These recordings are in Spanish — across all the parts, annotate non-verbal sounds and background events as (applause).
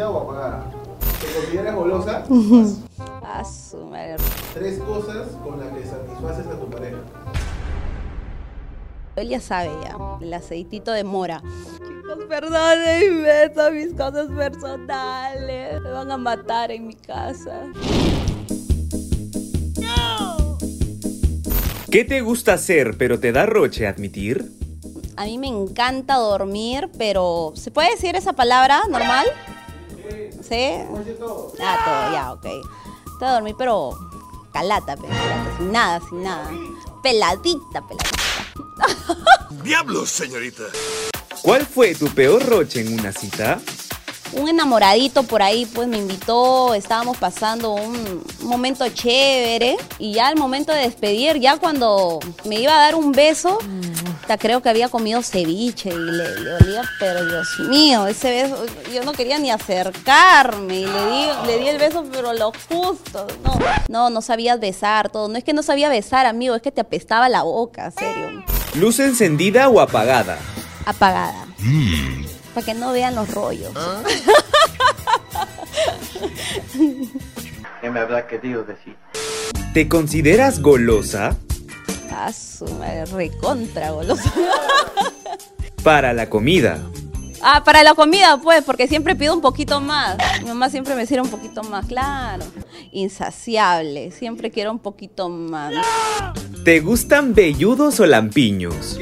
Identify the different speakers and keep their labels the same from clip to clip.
Speaker 1: encendida o apagada? ¿Te consideras golosa? (laughs)
Speaker 2: A su madre.
Speaker 1: Tres cosas con las que satisfaces a tu pareja.
Speaker 2: Él ya sabe ya, el aceitito de mora. Chicos, perdónenme, son mis cosas personales. Me van a matar en mi casa.
Speaker 3: ¿Qué te gusta hacer pero te da roche admitir?
Speaker 2: A mí me encanta dormir, pero ¿se puede decir esa palabra normal? ¿Sí?
Speaker 1: Todo.
Speaker 2: Ah, todo, ya, ok. Te a dormir, pero calata, pe, calata, sin nada, sin nada. Peladita, peladita. (laughs)
Speaker 4: ¡Diablos, señorita!
Speaker 3: ¿Cuál fue tu peor roche en una cita?
Speaker 2: Un enamoradito por ahí, pues me invitó, estábamos pasando un momento chévere y ya al momento de despedir, ya cuando me iba a dar un beso, hasta creo que había comido ceviche y le, le olía, pero Dios mío, ese beso, yo no quería ni acercarme y le di, le di el beso, pero lo justo, no, no, no sabías besar, todo, no es que no sabía besar, amigo, es que te apestaba la boca, serio,
Speaker 3: ¿Luz encendida o apagada?
Speaker 2: apagada, para que no vean los rollos. (laughs)
Speaker 5: ¿Qué me habrá querido decir?
Speaker 3: ¿Te consideras golosa?
Speaker 2: A su madre, recontra golosa. (laughs)
Speaker 3: Para la comida.
Speaker 2: Ah, para la comida, pues, porque siempre pido un poquito más. Mi mamá siempre me sirve un poquito más, claro. Insaciable, siempre quiero un poquito más.
Speaker 3: ¿Te gustan velludos o lampiños?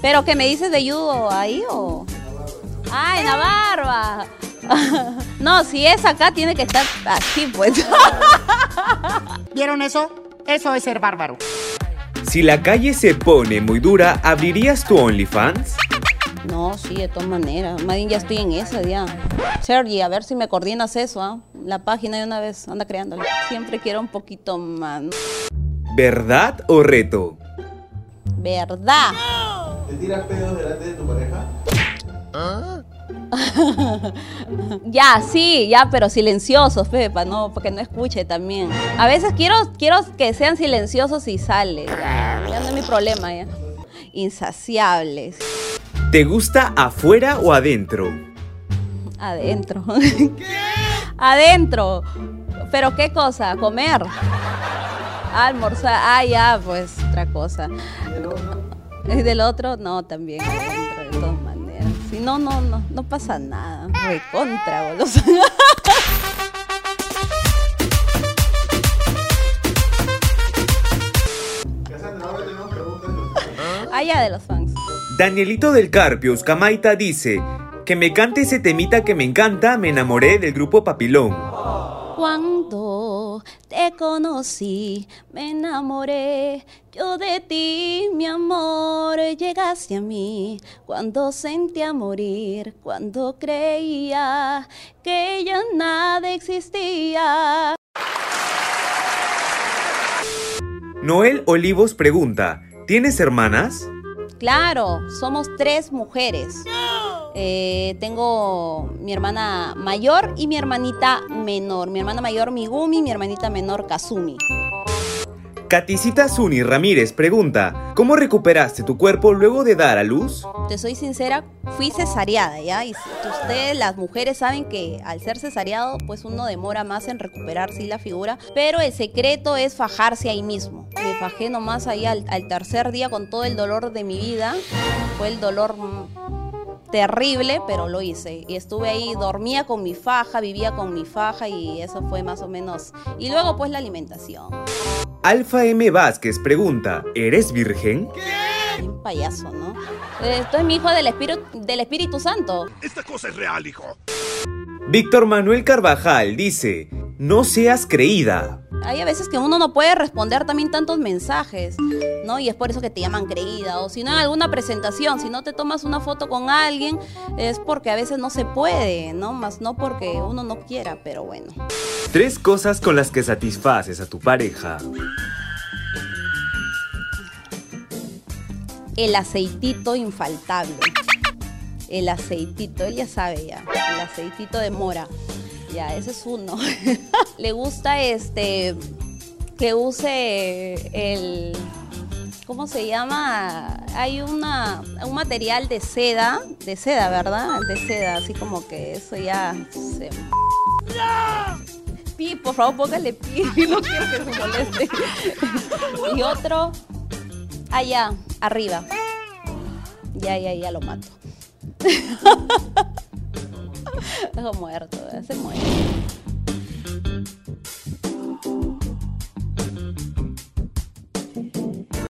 Speaker 2: Pero, ¿qué me dices de yudo ahí o...? Ah, en la barba. (laughs) No, si es acá, tiene que estar así, pues. (laughs)
Speaker 6: ¿Vieron eso? Eso es ser bárbaro.
Speaker 3: Si la calle se pone muy dura, ¿abrirías tu OnlyFans?
Speaker 2: No, sí, de todas maneras. Bien ya estoy en esa ya. Sergi, a ver si me coordinas eso, ¿ah? La página de una vez, anda creándola. Siempre quiero un poquito más.
Speaker 3: ¿Verdad o reto?
Speaker 2: ¿Verdad?
Speaker 1: ¿Te tiras pedos delante de tu pareja? (laughs)
Speaker 2: Ya, sí, ya, pero silenciosos, Pepa, no, porque no escuche también. A veces quiero, quiero que sean silenciosos y sale. Ya, ya no es mi problema, ya. Insaciables.
Speaker 3: ¿Te gusta afuera o adentro?
Speaker 2: Adentro. (laughs) Adentro. ¿Pero qué cosa? ¿Comer? Almorzar. Ah, ya, pues otra cosa. ¿Y del otro? No, también adentro, de todas maneras. Si no, no, no, no pasa nada. Recontra, golosa.
Speaker 1: Preguntas. (laughs) de los fans.
Speaker 2: Ya de los fans.
Speaker 3: Danielito del Carpio Uscamaita dice que me cante ese temita que me encanta, me enamoré del grupo Papilón.
Speaker 2: Cuando te conocí, me enamoré yo de ti, mi amor, llegaste a mí. Cuando sentía morir, cuando creía que ya nada existía.
Speaker 3: Noel Olivos pregunta, ¿tienes hermanas?
Speaker 2: Claro, somos tres mujeres. Eh, tengo mi hermana mayor y mi hermanita menor. Mi hermana mayor Migumi, mi hermanita menor Kazumi.
Speaker 3: Katicita Zuni Ramírez pregunta, ¿cómo recuperaste tu cuerpo luego de dar a luz?
Speaker 2: Te soy sincera, fui cesareada, ¿ya? Y ustedes, las mujeres, saben que al ser cesareado, pues uno demora más en recuperar, sí, la figura. Pero el secreto es fajarse ahí mismo. Me fajé nomás ahí al, al tercer día con todo el dolor de mi vida. Fue el dolor terrible, pero lo hice. Y estuve ahí, dormía con mi faja, vivía con mi faja y eso fue más o menos. Y luego, pues, la alimentación.
Speaker 3: Alfa M. Vázquez pregunta, ¿eres virgen?
Speaker 2: Un payaso, ¿no? Esto es mi hijo del espíritu, del Espíritu Santo.
Speaker 4: Esta cosa es real, hijo.
Speaker 3: Víctor Manuel Carvajal dice, no seas creída.
Speaker 2: Hay a veces que uno no puede responder también tantos mensajes, ¿no? Y es por eso que te llaman creída. O si no en alguna presentación, si no te tomas una foto con alguien, es porque a veces no se puede, ¿no? Más no porque uno no quiera, pero bueno.
Speaker 3: Tres cosas con las que satisfaces a tu pareja.
Speaker 2: El aceitito infaltable. El aceitito, él ya sabe ya. El aceitito de mora. Ya, ese es uno. (laughs) Le gusta este que use el ¿cómo se llama? hay una, un material de seda, de seda, ¿verdad? De seda, así como que eso ya se... (laughs) Pi, por favor, póngale pi, (laughs) no quiero que se moleste. y otro, allá, arriba. Ya, ya, ya lo mato. Dejo muerto, se muere.